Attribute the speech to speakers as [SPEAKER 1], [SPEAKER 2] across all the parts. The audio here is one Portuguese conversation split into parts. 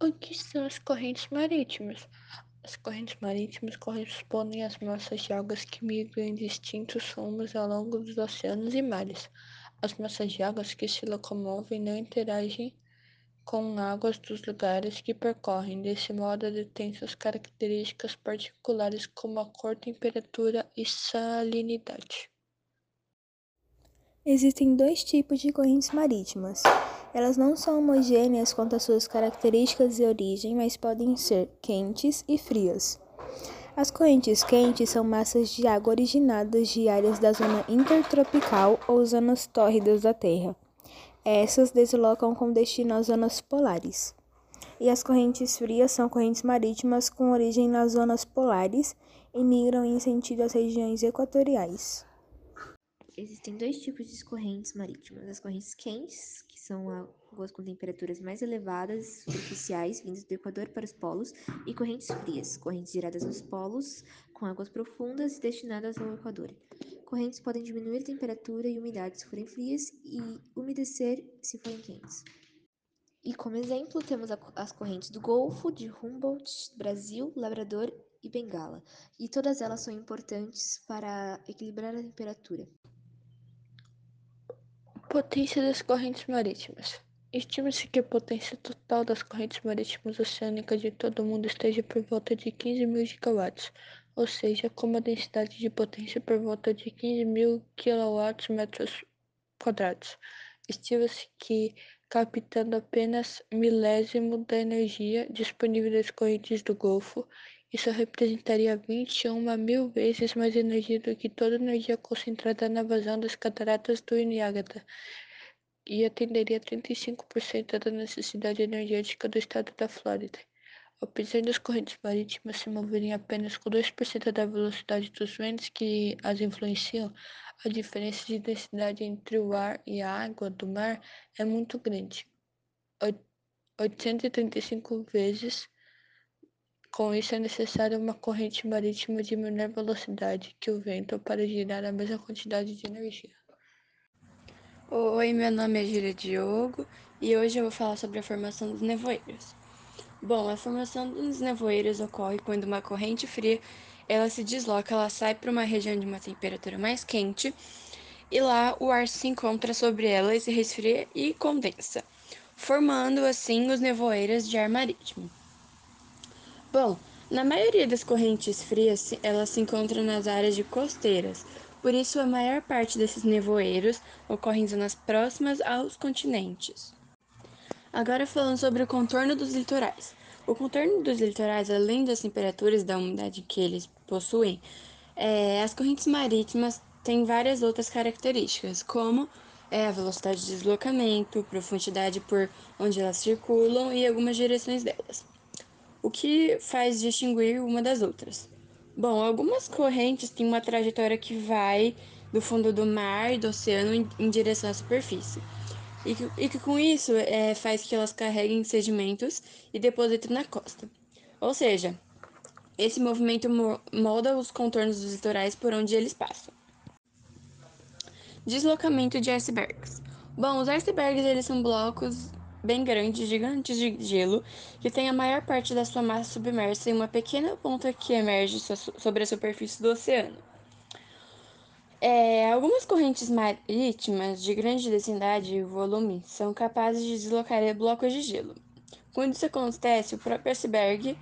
[SPEAKER 1] O que são as correntes marítimas? As correntes marítimas correspondem às massas de águas que migram em distintos rumos ao longo dos oceanos e mares. As massas de águas que se locomovem não interagem com águas dos lugares que percorrem. Desse modo, detêm suas características particulares como a cor, temperatura e salinidade.
[SPEAKER 2] Existem dois tipos de correntes marítimas. Elas não são homogêneas quanto às suas características e origem, mas podem ser quentes e frias. As correntes quentes são massas de água originadas de áreas da zona intertropical ou zonas tórridas da Terra. Essas deslocam com destino às zonas polares. E as correntes frias são correntes marítimas com origem nas zonas polares e migram em sentido às regiões equatoriais.
[SPEAKER 3] Existem dois tipos de correntes marítimas: as correntes quentes, que são águas com temperaturas mais elevadas, superficiais, vindas do Equador para os polos, e correntes frias, correntes geradas nos polos, com águas profundas e destinadas ao Equador. Correntes podem diminuir a temperatura e umidade se forem frias e umedecer se forem quentes. E como exemplo, temos as correntes do Golfo, de Humboldt, Brasil, Labrador e Bengala, e todas elas são importantes para equilibrar a temperatura.
[SPEAKER 1] Potência das correntes marítimas. Estima-se que a potência total das correntes marítimas oceânicas de todo o mundo esteja por volta de 15 mil gigawatts, ou seja, com uma densidade de potência por volta de 15 mil kW quadrados. Estima-se que, captando apenas milésimo da energia disponível das correntes do Golfo, isso representaria 21 mil vezes mais energia do que toda a energia concentrada na vazão das cataratas do Niágara e atenderia 35% da necessidade energética do estado da Flórida. Apesar das correntes marítimas se moverem apenas com 2% da velocidade dos ventos que as influenciam, a diferença de densidade entre o ar e a água do mar é muito grande. 835 vezes com isso, é necessária uma corrente marítima de menor velocidade que o vento para gerar a mesma quantidade de energia.
[SPEAKER 4] Oi, meu nome é Júlia Diogo e hoje eu vou falar sobre a formação dos nevoeiros. Bom, a formação dos nevoeiros ocorre quando uma corrente fria ela se desloca, ela sai para uma região de uma temperatura mais quente e lá o ar se encontra sobre ela e se resfria e condensa, formando assim os nevoeiros de ar marítimo. Bom, na maioria das correntes frias, elas se encontram nas áreas de costeiras, por isso a maior parte desses nevoeiros ocorre em zonas próximas aos continentes. Agora falando sobre o contorno dos litorais. O contorno dos litorais, além das temperaturas e da umidade que eles possuem, é, as correntes marítimas têm várias outras características, como é, a velocidade de deslocamento, profundidade por onde elas circulam e algumas direções delas o que faz distinguir uma das outras. Bom, algumas correntes têm uma trajetória que vai do fundo do mar do oceano em, em direção à superfície. E que, e que com isso é, faz que elas carreguem sedimentos e depositem na costa. Ou seja, esse movimento molda os contornos dos litorais por onde eles passam. Deslocamento de icebergs. Bom, os icebergs eles são blocos bem grandes, gigantes de gelo, que tem a maior parte da sua massa submersa em uma pequena ponta que emerge sobre a superfície do oceano. É, algumas correntes marítimas de grande densidade e volume são capazes de deslocar blocos de gelo. Quando isso acontece, o próprio iceberg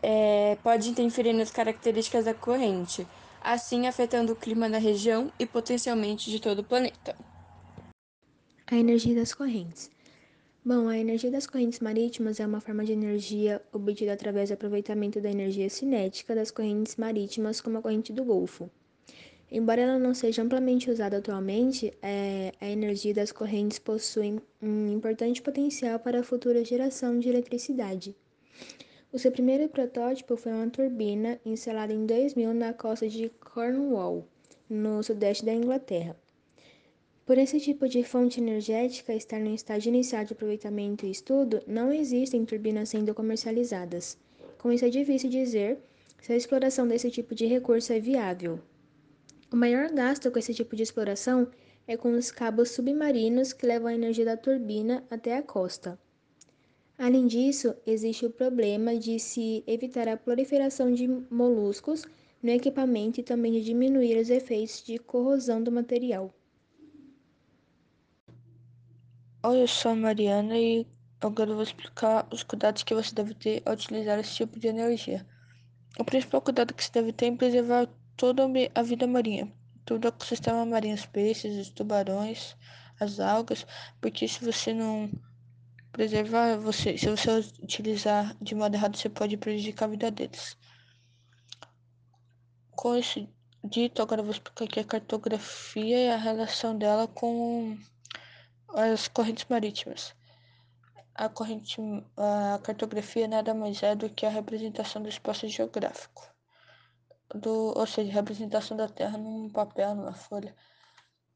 [SPEAKER 4] é, pode interferir nas características da corrente, assim afetando o clima da região e potencialmente de todo o planeta.
[SPEAKER 2] A energia das correntes. Bom, a energia das correntes marítimas é uma forma de energia obtida através do aproveitamento da energia cinética das correntes marítimas, como a corrente do Golfo. Embora ela não seja amplamente usada atualmente, é, a energia das correntes possui um importante potencial para a futura geração de eletricidade. O seu primeiro protótipo foi uma turbina instalada em 2000 na costa de Cornwall, no sudeste da Inglaterra. Por esse tipo de fonte energética estar no estágio inicial de aproveitamento e estudo, não existem turbinas sendo comercializadas. Com isso, é difícil dizer se a exploração desse tipo de recurso é viável. O maior gasto com esse tipo de exploração é com os cabos submarinos que levam a energia da turbina até a costa. Além disso, existe o problema de se evitar a proliferação de moluscos no equipamento e também de diminuir os efeitos de corrosão do material.
[SPEAKER 1] Oi, eu sou a Mariana e agora eu vou explicar os cuidados que você deve ter ao utilizar esse tipo de energia. O principal cuidado que você deve ter é preservar toda a vida marinha, todo o ecossistema marinho, os peixes, os tubarões, as algas, porque se você não preservar, você, se você utilizar de modo errado, você pode prejudicar a vida deles. Com isso dito, agora eu vou explicar aqui a cartografia e a relação dela com as correntes marítimas. A corrente, a cartografia nada mais é do que a representação do espaço geográfico, do, ou seja, representação da Terra num papel, numa folha,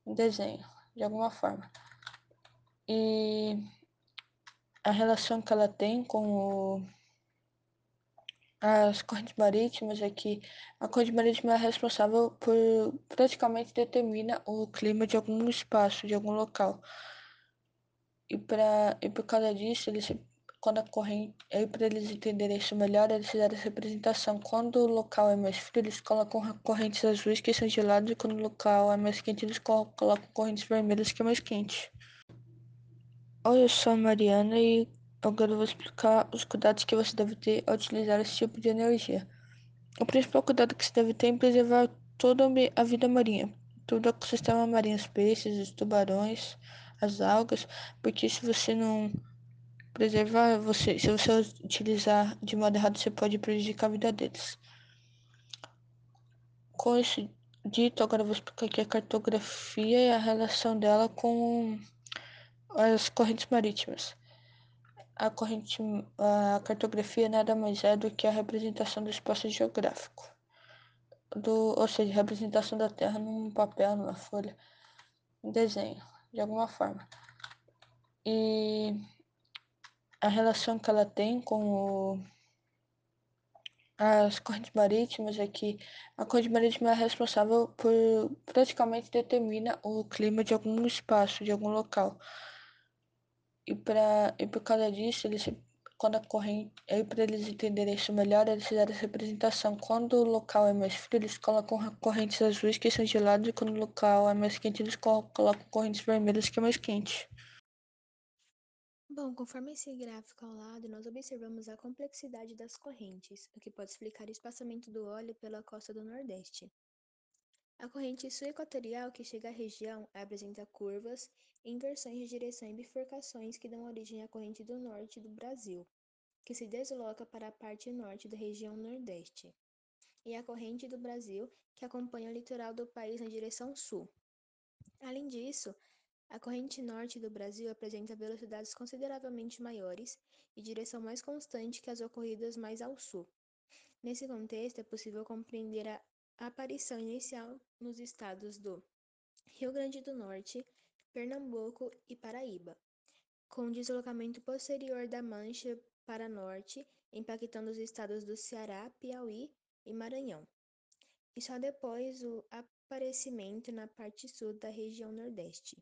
[SPEAKER 1] um desenho, de alguma forma. E a relação que ela tem com o, as correntes marítimas é que a corrente marítima é responsável por praticamente determina o clima de algum espaço, de algum local. E, pra, e por causa disso, eles, quando a corrente, aí para eles entenderem isso melhor, eles fizeram essa representação. Quando o local é mais frio, eles colocam correntes azuis que são geladas, e quando o local é mais quente, eles colocam correntes vermelhas que é mais quente. Oi, eu sou a Mariana e agora eu vou explicar os cuidados que você deve ter ao utilizar esse tipo de energia. O principal cuidado que você deve ter é preservar toda a vida marinha, todo o ecossistema marinho, os peixes, os tubarões, as algas, porque se você não preservar, você, se você utilizar de modo errado, você pode prejudicar a vida deles. Com isso dito, agora vou explicar aqui a cartografia e a relação dela com as correntes marítimas. A corrente, a cartografia nada mais é do que a representação do espaço geográfico, do, ou seja, representação da Terra num papel, numa folha, um desenho de alguma forma. E a relação que ela tem com o, as correntes marítimas é que a corrente marítima é responsável por praticamente determina o clima de algum espaço, de algum local. E, pra, e por causa disso, eles, quando aí para eles entenderem isso melhor, eles fizeram essa representação. Quando o local é mais frio, eles colocam correntes azuis que são geladas, e quando o local é mais quente, eles colocam correntes vermelhas que é mais quente.
[SPEAKER 2] Bom, conforme esse gráfico ao lado, nós observamos a complexidade das correntes, o que pode explicar o espaçamento do óleo pela costa do Nordeste. A corrente sul-equatorial, que chega à região, apresenta curvas, inversões de direção e bifurcações que dão origem à corrente do norte do Brasil, que se desloca para a parte norte da região Nordeste, e a corrente do Brasil, que acompanha o litoral do país na direção sul. Além disso, a corrente norte do Brasil apresenta velocidades consideravelmente maiores e direção mais constante que as ocorridas mais ao sul. Nesse contexto, é possível compreender a aparição inicial nos estados do Rio Grande do Norte, Pernambuco e Paraíba, com deslocamento posterior da mancha para norte, impactando os estados do Ceará, Piauí e Maranhão, e só depois o aparecimento na parte sul da região Nordeste.